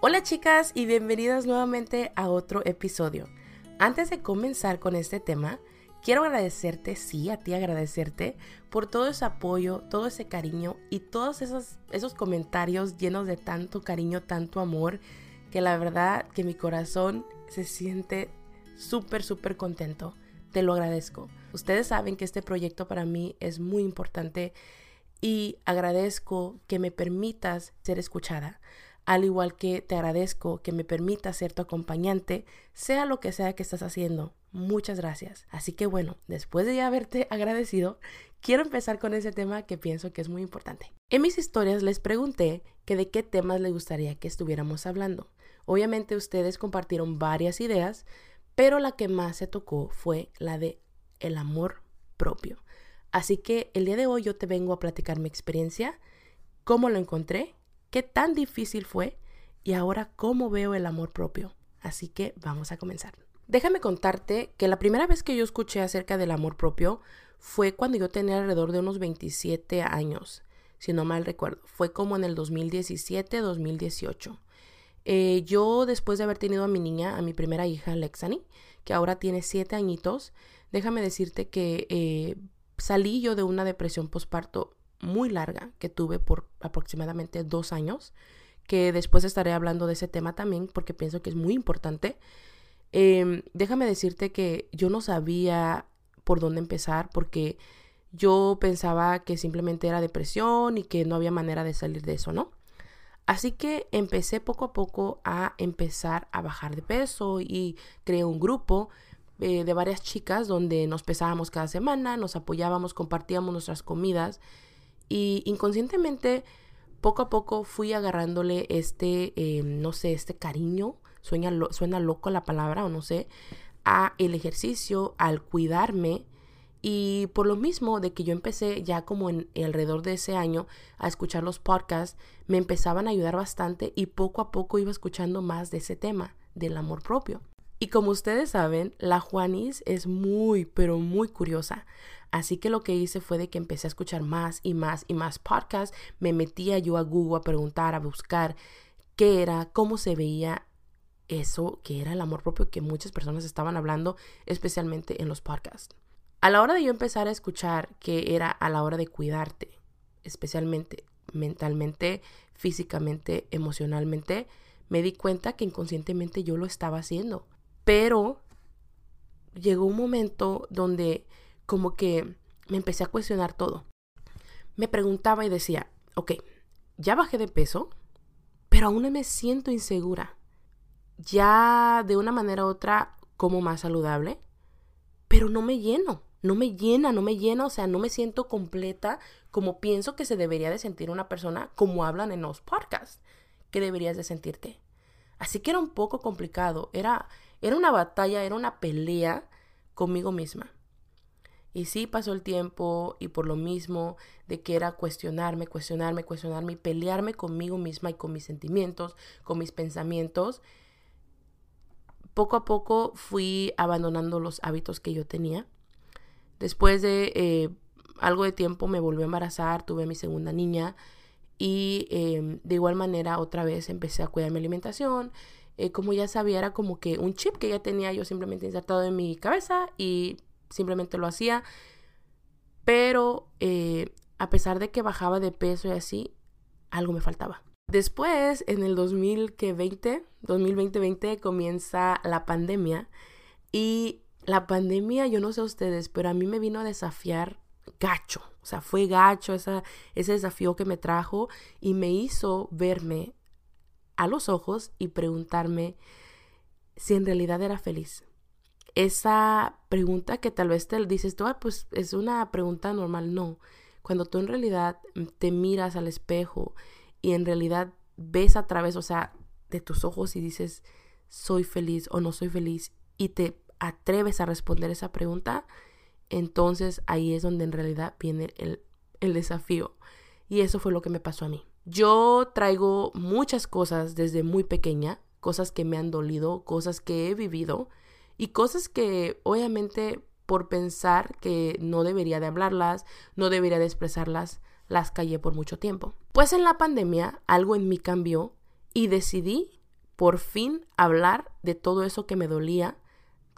Hola chicas y bienvenidas nuevamente a otro episodio. Antes de comenzar con este tema, quiero agradecerte, sí, a ti agradecerte por todo ese apoyo, todo ese cariño y todos esos, esos comentarios llenos de tanto cariño, tanto amor, que la verdad que mi corazón se siente súper, súper contento. Te lo agradezco. Ustedes saben que este proyecto para mí es muy importante y agradezco que me permitas ser escuchada al igual que te agradezco que me permita ser tu acompañante, sea lo que sea que estás haciendo. Muchas gracias. Así que bueno, después de ya haberte agradecido, quiero empezar con ese tema que pienso que es muy importante. En mis historias les pregunté que de qué temas les gustaría que estuviéramos hablando. Obviamente ustedes compartieron varias ideas, pero la que más se tocó fue la de el amor propio. Así que el día de hoy yo te vengo a platicar mi experiencia, cómo lo encontré qué tan difícil fue y ahora cómo veo el amor propio. Así que vamos a comenzar. Déjame contarte que la primera vez que yo escuché acerca del amor propio fue cuando yo tenía alrededor de unos 27 años, si no mal recuerdo. Fue como en el 2017-2018. Eh, yo después de haber tenido a mi niña, a mi primera hija, Lexani, que ahora tiene 7 añitos, déjame decirte que eh, salí yo de una depresión postparto muy larga que tuve por aproximadamente dos años, que después estaré hablando de ese tema también porque pienso que es muy importante. Em, déjame decirte que yo no sabía por dónde empezar porque yo pensaba que simplemente era depresión y que no había manera de salir de eso, ¿no? Así que empecé poco a poco a empezar a bajar de peso y creé un grupo eh, de varias chicas donde nos pesábamos cada semana, nos apoyábamos, compartíamos nuestras comidas y inconscientemente, poco a poco fui agarrándole este, eh, no sé, este cariño, suena, suena loco la palabra o no sé, a el ejercicio, al cuidarme. Y por lo mismo de que yo empecé ya como en alrededor de ese año a escuchar los podcasts, me empezaban a ayudar bastante y poco a poco iba escuchando más de ese tema, del amor propio. Y como ustedes saben, la Juanis es muy, pero muy curiosa. Así que lo que hice fue de que empecé a escuchar más y más y más podcasts. Me metía yo a Google a preguntar, a buscar qué era, cómo se veía eso, que era el amor propio que muchas personas estaban hablando, especialmente en los podcasts. A la hora de yo empezar a escuchar que era a la hora de cuidarte, especialmente mentalmente, físicamente, emocionalmente, me di cuenta que inconscientemente yo lo estaba haciendo. Pero llegó un momento donde como que me empecé a cuestionar todo. Me preguntaba y decía, ok, ya bajé de peso, pero aún me siento insegura. Ya de una manera u otra como más saludable, pero no me lleno, no me llena, no me llena, o sea, no me siento completa como pienso que se debería de sentir una persona como hablan en los podcasts, que deberías de sentirte. Así que era un poco complicado, era, era una batalla, era una pelea conmigo misma. Y sí pasó el tiempo y por lo mismo de que era cuestionarme, cuestionarme, cuestionarme y pelearme conmigo misma y con mis sentimientos, con mis pensamientos, poco a poco fui abandonando los hábitos que yo tenía. Después de eh, algo de tiempo me volví a embarazar, tuve mi segunda niña y em, de igual manera otra vez empecé a cuidar mi alimentación. Eh, como ya sabía, era como que un chip que ya tenía yo simplemente insertado en mi cabeza y simplemente lo hacía. Pero eh, a pesar de que bajaba de peso y así, algo me faltaba. Después, en el 2020, 2020 comienza la pandemia y la pandemia, yo no sé ustedes, pero a mí me vino a desafiar gacho. O sea, fue gacho ese desafío que me trajo y me hizo verme a los ojos y preguntarme si en realidad era feliz esa pregunta que tal vez te dices tú, pues es una pregunta normal. No, cuando tú en realidad te miras al espejo y en realidad ves a través, o sea, de tus ojos y dices, soy feliz o no soy feliz y te atreves a responder esa pregunta, entonces ahí es donde en realidad viene el, el desafío. Y eso fue lo que me pasó a mí. Yo traigo muchas cosas desde muy pequeña, cosas que me han dolido, cosas que he vivido, y cosas que obviamente por pensar que no debería de hablarlas, no debería de expresarlas, las callé por mucho tiempo. Pues en la pandemia algo en mí cambió y decidí por fin hablar de todo eso que me dolía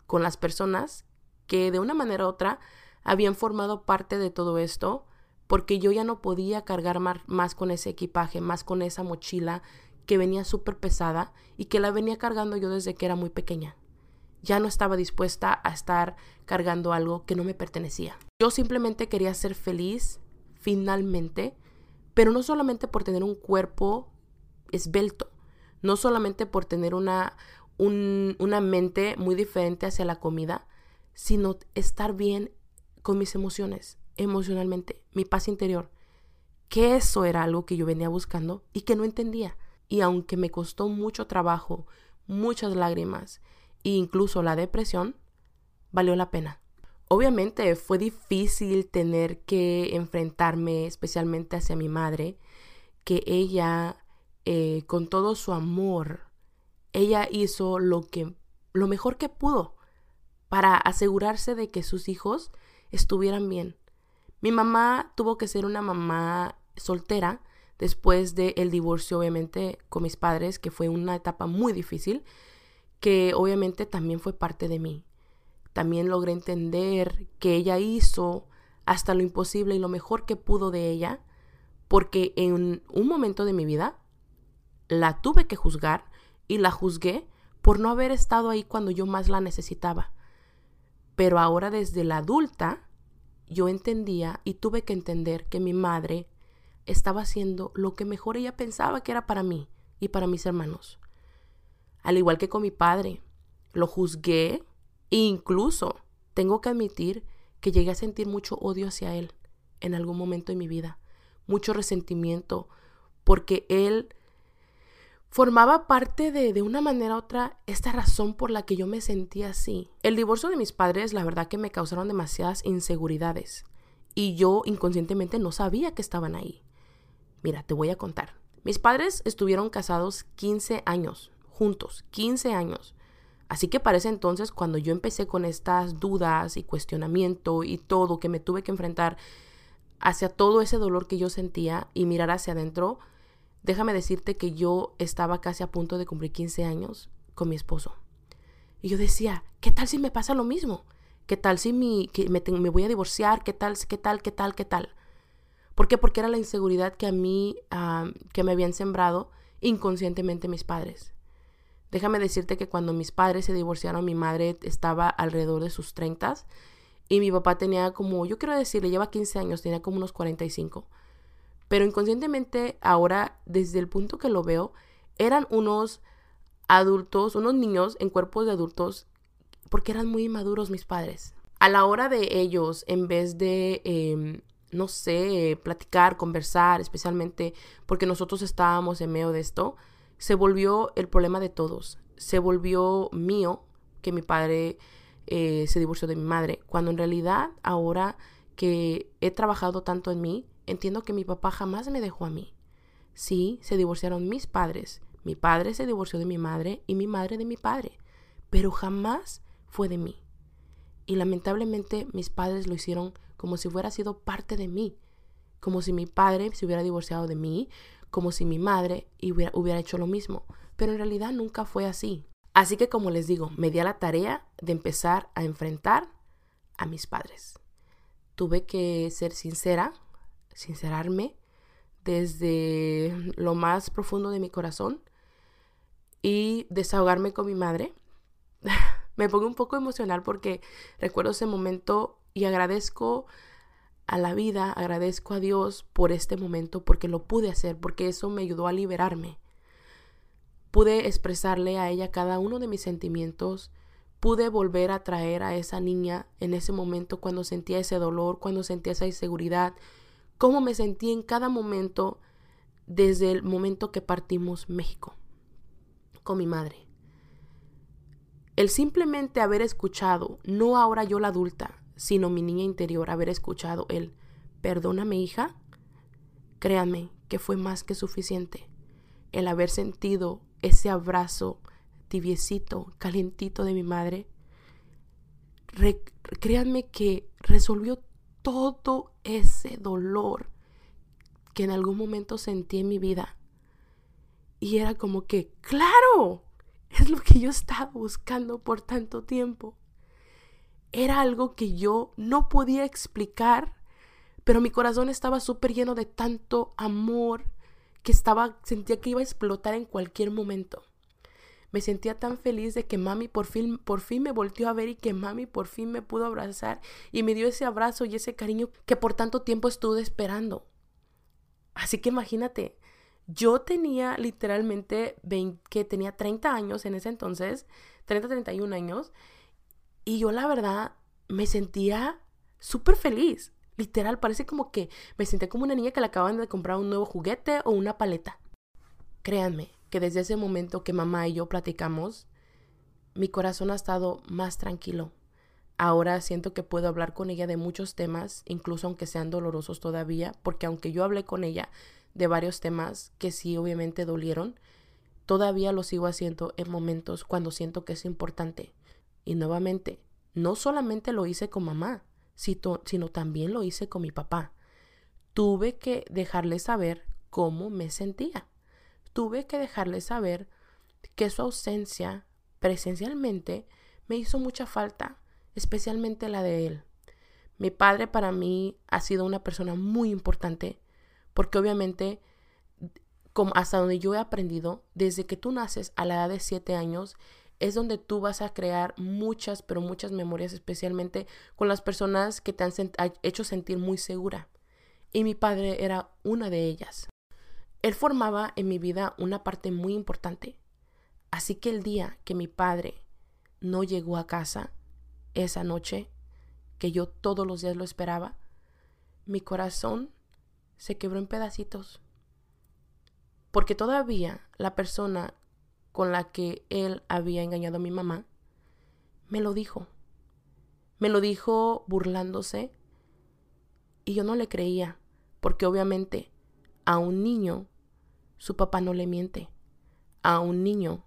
con las personas que de una manera u otra habían formado parte de todo esto, porque yo ya no podía cargar más con ese equipaje, más con esa mochila que venía súper pesada y que la venía cargando yo desde que era muy pequeña. Ya no estaba dispuesta a estar cargando algo que no me pertenecía. Yo simplemente quería ser feliz, finalmente, pero no solamente por tener un cuerpo esbelto, no solamente por tener una, una mente muy diferente hacia la comida, sino estar bien con mis emociones, emocionalmente, mi paz interior. Que eso era algo que yo venía buscando y que no entendía. Y aunque me costó mucho trabajo, muchas lágrimas e incluso la depresión, valió la pena. Obviamente fue difícil tener que enfrentarme especialmente hacia mi madre, que ella, eh, con todo su amor, ella hizo lo que, lo mejor que pudo para asegurarse de que sus hijos estuvieran bien. Mi mamá tuvo que ser una mamá soltera después del divorcio, obviamente, con mis padres, que fue una etapa muy difícil, que obviamente también fue parte de mí. También logré entender que ella hizo hasta lo imposible y lo mejor que pudo de ella, porque en un momento de mi vida la tuve que juzgar y la juzgué por no haber estado ahí cuando yo más la necesitaba. Pero ahora desde la adulta, yo entendía y tuve que entender que mi madre estaba haciendo lo que mejor ella pensaba que era para mí y para mis hermanos. Al igual que con mi padre, lo juzgué e incluso tengo que admitir que llegué a sentir mucho odio hacia él en algún momento de mi vida, mucho resentimiento, porque él formaba parte de, de una manera u otra, esta razón por la que yo me sentía así. El divorcio de mis padres, la verdad que me causaron demasiadas inseguridades y yo inconscientemente no sabía que estaban ahí. Mira, te voy a contar. Mis padres estuvieron casados 15 años, juntos, 15 años. Así que para ese entonces, cuando yo empecé con estas dudas y cuestionamiento y todo que me tuve que enfrentar hacia todo ese dolor que yo sentía y mirar hacia adentro, déjame decirte que yo estaba casi a punto de cumplir 15 años con mi esposo. Y yo decía, ¿qué tal si me pasa lo mismo? ¿Qué tal si me, me, voy a divorciar? ¿Qué tal, qué tal, qué tal, qué tal? ¿Por qué? Porque era la inseguridad que a mí, que me habían sembrado inconscientemente mis padres. Déjame decirte que cuando mis padres se divorciaron, mi madre estaba alrededor de sus 30 y mi papá tenía como, yo quiero decir, le lleva 15 años, tenía como unos 45. Pero inconscientemente, ahora, desde el punto que lo veo, eran unos adultos, unos niños en cuerpos de adultos, porque eran muy inmaduros mis padres. A la hora de ellos, en vez de, em, no sé, platicar, conversar, especialmente porque nosotros estábamos en medio de esto, se volvió el problema de todos. Se volvió mío que mi padre eh, se divorció de mi madre, cuando en realidad ahora que he trabajado tanto en mí, Entiendo que mi papá jamás me dejó a mí. Sí, se divorciaron mis padres. Mi padre se divorció de mi madre y mi madre de mi padre, pero jamás fue de mí. Y lamentablemente mis padres lo hicieron como si fuera sido parte de mí, como si mi padre se hubiera divorciado de mí, como si mi madre hubiera, hubiera hecho lo mismo, pero en realidad nunca fue así. Así que como les digo, me di a la tarea de empezar a enfrentar a mis padres. Tuve que ser sincera sincerarme desde lo más profundo de mi corazón y desahogarme con mi madre. Me pongo un poco emocional porque recuerdo ese momento y agradezco a la vida, agradezco a Dios por este momento, porque lo pude hacer, porque eso me ayudó a liberarme. Pude expresarle a ella cada uno de mis sentimientos, pude volver a traer a esa niña en ese momento cuando sentía ese dolor, cuando sentía esa inseguridad, cómo me sentí en cada momento desde el momento que partimos México con mi madre. El simplemente haber escuchado, no ahora yo la adulta, sino mi niña interior, haber escuchado el perdóname hija, créanme que fue más que suficiente. El haber sentido ese abrazo tibiecito, calentito de mi madre, créanme que resolvió todo ese dolor que en algún momento sentí en mi vida. Y era como que, claro, Es lo que yo estaba buscando por tanto tiempo. Era algo que yo no podía explicar, pero mi corazón estaba súper lleno de tanto amor que estaba, sentía que iba a explotar en cualquier momento. Me sentía tan feliz de que mami por fin, por fin me volteó a ver y que mami por fin me pudo abrazar y me dio ese abrazo y ese cariño que por tanto tiempo estuve esperando. Así que imagínate, yo tenía literalmente que tenía 30 años en ese entonces, 30, 31 años, y yo la verdad me sentía súper feliz. Literal, parece como que me sentía como una niña que le acaban de comprar un nuevo juguete o una paleta. Créanme que desde ese momento que mamá y yo platicamos, mi corazón ha estado más tranquilo. Ahora siento que puedo hablar con ella de muchos temas, incluso aunque sean dolorosos todavía, porque aunque yo hablé con ella de varios temas que sí obviamente dolieron, todavía lo sigo haciendo en momentos cuando siento que es importante. Y nuevamente, no solamente lo hice con mamá, sino también lo hice con mi papá. Tuve que dejarle saber cómo me sentía. Tuve que dejarle saber que su ausencia presencialmente me hizo mucha falta especialmente la de él. Mi padre para mí ha sido una persona muy importante porque obviamente como hasta donde yo he aprendido, desde que tú naces a la edad de 7 años, es donde tú vas a crear muchas, pero muchas memorias, especialmente con las personas que te han hecho sentir muy segura. Y mi padre era una de ellas. Él formaba en mi vida una parte muy importante. Así que el día que mi padre no llegó a casa, esa noche, que yo todos los días lo esperaba, mi corazón se quebró en pedacitos. Porque todavía la persona con la que él había engañado a mi mamá me lo dijo. Me lo dijo burlándose y yo no le creía, porque obviamente a un niño su papá no le miente. A un niño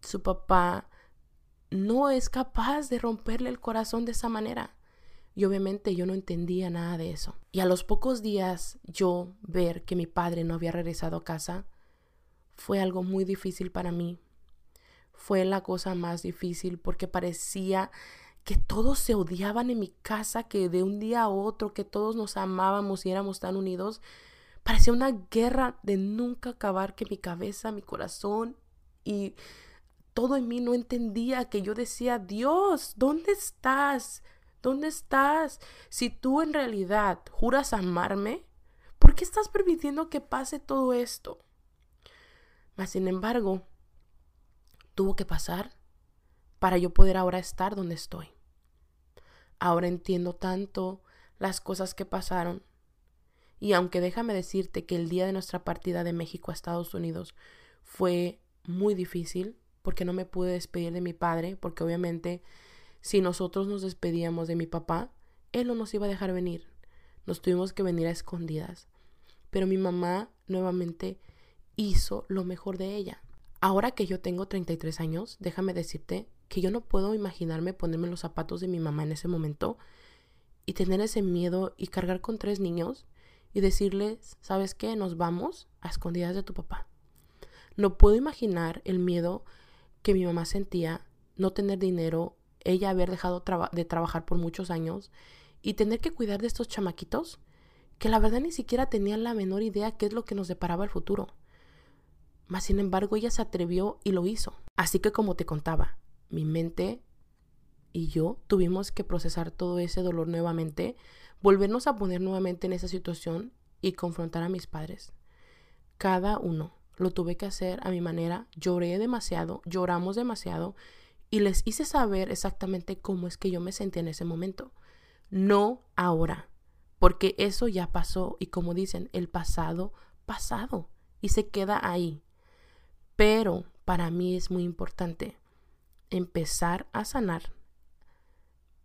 su papá no es capaz de romperle el corazón de esa manera. Y obviamente yo no entendía nada de eso. Y a los pocos días yo ver que mi padre no había regresado a casa fue algo muy difícil para mí. Fue la cosa más difícil porque parecía que todos se odiaban en mi casa, que de un día a otro, que todos nos amábamos y éramos tan unidos. Parecía una guerra de nunca acabar que mi cabeza, mi corazón y todo en mí no entendía que yo decía, Dios, ¿dónde estás? ¿Dónde estás? Si tú en realidad juras amarme, ¿por qué estás permitiendo que pase todo esto? Mas, sin embargo, tuvo que pasar para yo poder ahora estar donde estoy. Ahora entiendo tanto las cosas que pasaron. Y aunque déjame decirte que el día de nuestra partida de México a Estados Unidos fue muy difícil, porque no me pude despedir de mi padre, porque obviamente si nosotros nos despedíamos de mi papá, él no nos iba a dejar venir. Nos tuvimos que venir a escondidas. Pero mi mamá nuevamente hizo lo mejor de ella. Ahora que yo tengo 33 años, déjame decirte que yo no puedo imaginarme ponerme los zapatos de mi mamá en ese momento y tener ese miedo y cargar con tres niños y decirles, ¿sabes qué? Nos vamos a escondidas de tu papá. No puedo imaginar el miedo que mi mamá sentía no tener dinero, ella haber dejado de trabajar por muchos años y tener que cuidar de estos chamaquitos que la verdad ni siquiera tenían la menor idea qué es lo que nos deparaba el futuro. Mas sin embargo ella se atrevió y lo hizo. Así que como te contaba, mi mente y yo tuvimos que procesar todo ese dolor nuevamente, volvernos a poner nuevamente en esa situación y confrontar a mis padres. Cada uno lo tuve que hacer a mi manera, lloré demasiado, lloramos demasiado y les hice saber exactamente cómo es que yo me sentía en ese momento. No ahora, porque eso ya pasó y como dicen, el pasado, pasado y se queda ahí. Pero para mí es muy importante empezar a sanar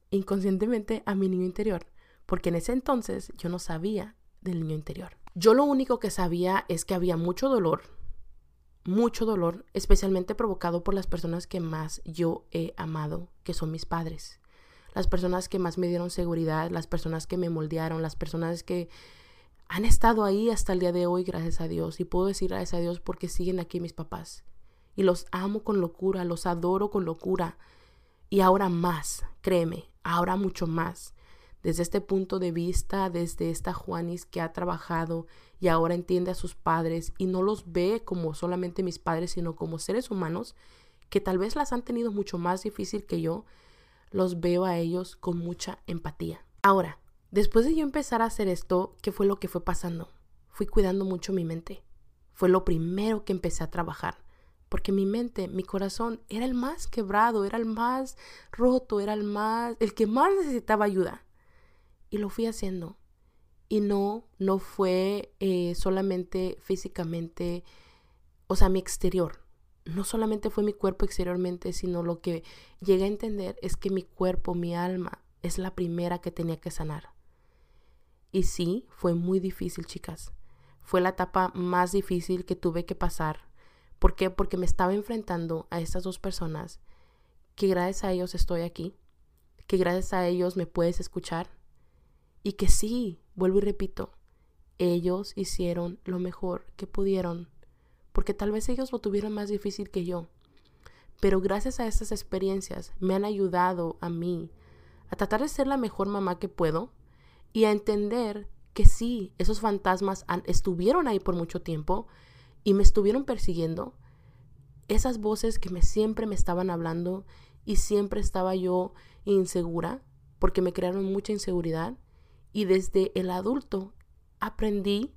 inconscientemente a mi niño interior, porque en ese entonces yo no sabía del niño interior. Yo lo único que sabía es que había mucho dolor, mucho dolor, especialmente provocado por las personas que más yo he amado, que son mis padres. Las personas que más me dieron seguridad, las personas que me moldearon, las personas que han estado ahí hasta el día de hoy, gracias a Dios. Y puedo decir gracias a Dios porque siguen aquí mis papás. y los amo con locura, los adoro con locura. Y ahora más, créeme, ahora mucho más. Desde este punto de vista, desde esta Juanis que ha trabajado y ahora entiende a sus padres y no los ve como solamente mis padres, sino como seres humanos que tal vez las han tenido mucho más difícil que yo, los veo a ellos con mucha empatía. Ahora, después de yo empezar a hacer esto, ¿qué fue lo que fue pasando? Fui cuidando mucho mi mente. Fue lo primero que empecé a trabajar. Porque mi mente, mi corazón era el más quebrado, era el más roto, era el más, el que más necesitaba ayuda. Y lo fui haciendo. Y no, no fue eh, solamente físicamente, o sea, mi exterior. No solamente fue mi cuerpo exteriormente, sino lo que llegué a entender es que mi cuerpo, mi alma, es la primera que tenía que sanar. Y sí, fue muy difícil, chicas. Fue la etapa más difícil que tuve que pasar. ¿Por qué? Porque me estaba enfrentando a estas dos personas que gracias a ellos estoy aquí, que gracias a ellos me puedes escuchar y que sí, vuelvo y repito, ellos hicieron lo mejor que pudieron, porque tal vez ellos lo tuvieron más difícil que yo. Pero gracias a estas experiencias me han ayudado a mí a tratar de ser la mejor mamá que puedo y a entender que sí, esos fantasmas estuvieron ahí por mucho tiempo y me estuvieron persiguiendo. Esas voces que me siempre me estaban hablando y siempre estaba yo insegura porque me crearon mucha inseguridad y desde el adulto aprendí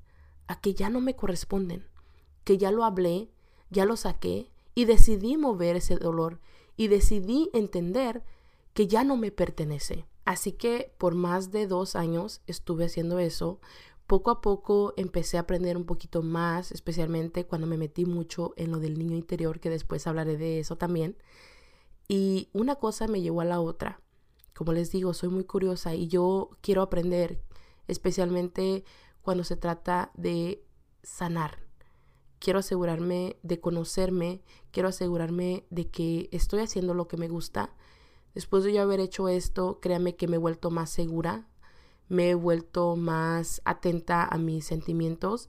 a que ya no me corresponden, que ya lo hablé, ya lo saqué y decidí mover ese dolor y decidí entender que ya no me pertenece. Así que por más de dos años estuve haciendo eso. Poco a poco empecé a aprender un poquito más, especialmente cuando me metí mucho en lo del niño interior, que después hablaré de eso también. Y una cosa me llevó a la otra. Como les digo, soy muy curiosa y yo quiero aprender, especialmente cuando se trata de sanar. Quiero asegurarme de conocerme, quiero asegurarme de que estoy haciendo lo que me gusta Después de yo haber hecho esto, créame que me he vuelto más segura, me he vuelto más atenta a mis sentimientos,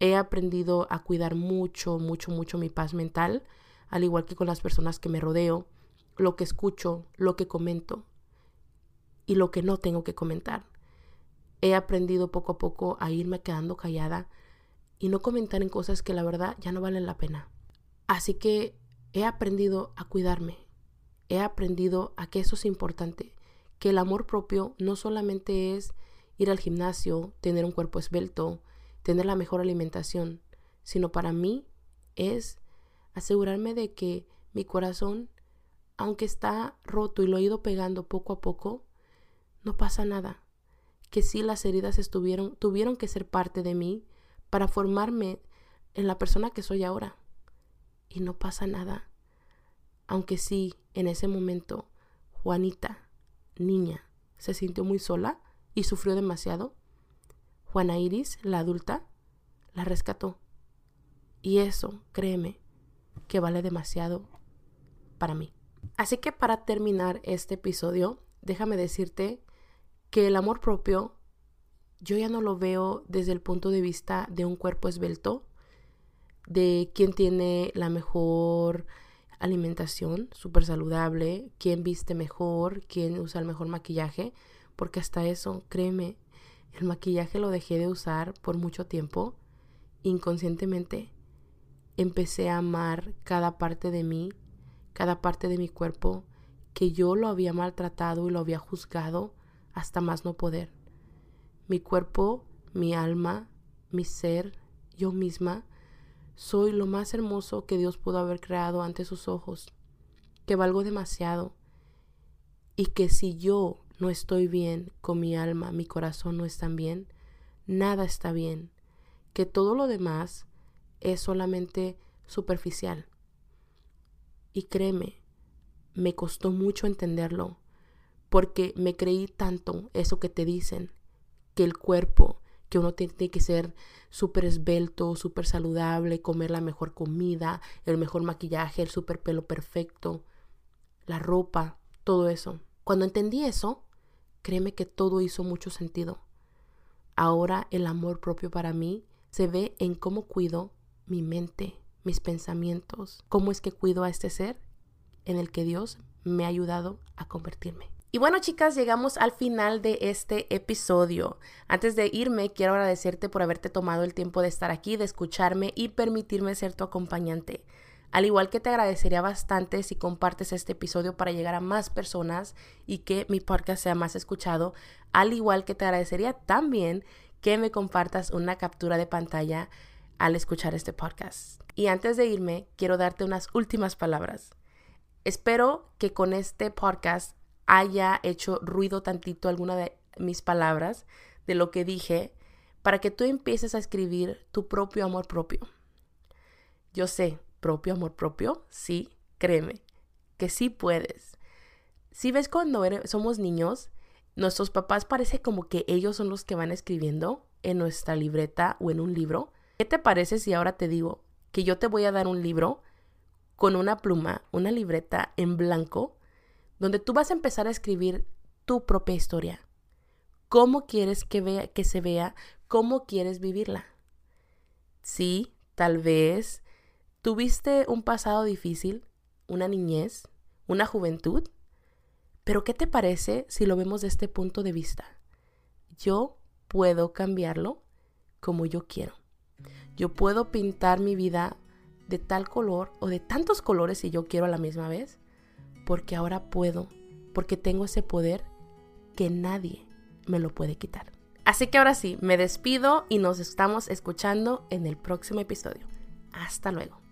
he aprendido a cuidar mucho, mucho, mucho mi paz mental, al igual que con las personas que me rodeo, lo que escucho, lo que comento y lo que no tengo que comentar. He aprendido poco a poco a irme quedando callada y no comentar en cosas que la verdad ya no valen la pena. Así que he aprendido a cuidarme, he aprendido a que eso es importante, que el amor propio no solamente es ir al gimnasio, tener un cuerpo esbelto, tener la mejor alimentación, sino para mí es asegurarme de que mi corazón, aunque está roto y lo he ido pegando poco a poco, no pasa nada. Que sí las heridas estuvieron, tuvieron que ser parte de mí para formarme en la persona que soy ahora. Y no pasa nada. Aunque sí, en ese momento, Juanita, niña, se sintió muy sola y sufrió demasiado, Juana Iris, la adulta, la rescató. Y eso, créeme, que vale demasiado para mí. Así que para terminar este episodio, déjame decirte que el amor propio yo ya no lo veo desde el punto de vista de un cuerpo esbelto, de quien tiene la mejor alimentación súper saludable, quién viste mejor, quién usa el mejor maquillaje, porque hasta eso, créeme, el maquillaje lo dejé de usar por mucho tiempo, inconscientemente empecé a amar cada parte de mí, cada parte de mi cuerpo, que yo lo había maltratado y lo había juzgado hasta más no poder. Mi cuerpo, mi alma, mi ser, yo misma, soy lo más hermoso que Dios pudo haber creado ante sus ojos, que valgo demasiado y que si yo no estoy bien con mi alma, mi corazón no están bien, nada está bien, que todo lo demás es solamente superficial. Y créeme, me costó mucho entenderlo, porque me creí tanto eso que te dicen, que el cuerpo, que uno tiene que ser súper esbelto, súper saludable, comer la mejor comida, el mejor maquillaje, el súper pelo perfecto, la ropa, todo eso. Cuando entendí eso, créeme que todo hizo mucho sentido. Ahora el amor propio para mí se ve en cómo cuido mi mente, mis pensamientos, cómo es que cuido a este ser en el que Dios me ha ayudado a convertirme. Y bueno, chicas, llegamos al final de este episodio. Antes de irme, quiero agradecerte por haberte tomado el tiempo de estar aquí, de escucharme y permitirme ser tu acompañante. Al igual que te agradecería bastante si compartes este episodio para llegar a más personas y que mi podcast sea más escuchado, al igual que te agradecería también que me compartas una captura de pantalla al escuchar este podcast. Y antes de irme, quiero darte unas últimas palabras. Espero que con este podcast haya hecho ruido tantito alguna de mis palabras, de lo que dije, para que tú empieces a escribir tu propio amor propio. Yo sé, propio amor propio, sí, créeme, que sí puedes. Si ves cuando somos niños, nuestros papás parece como que ellos son los que van escribiendo en nuestra libreta o en un libro. ¿Qué te parece si ahora te digo que yo te voy a dar un libro con una pluma, una libreta en blanco, donde tú vas a empezar a escribir tu propia historia? ¿Cómo quieres que, vea, que se vea? ¿Cómo quieres vivirla? Sí, tal vez tuviste un pasado difícil, una niñez, una juventud, pero ¿qué te parece si lo vemos de este punto de vista? Yo puedo cambiarlo como yo quiero. Yo puedo pintar mi vida de tal color o de tantos colores si yo quiero a la misma vez, porque ahora puedo, porque tengo ese poder que nadie me lo puede quitar. Así que ahora sí, me despido y nos estamos escuchando en el próximo episodio. Hasta luego.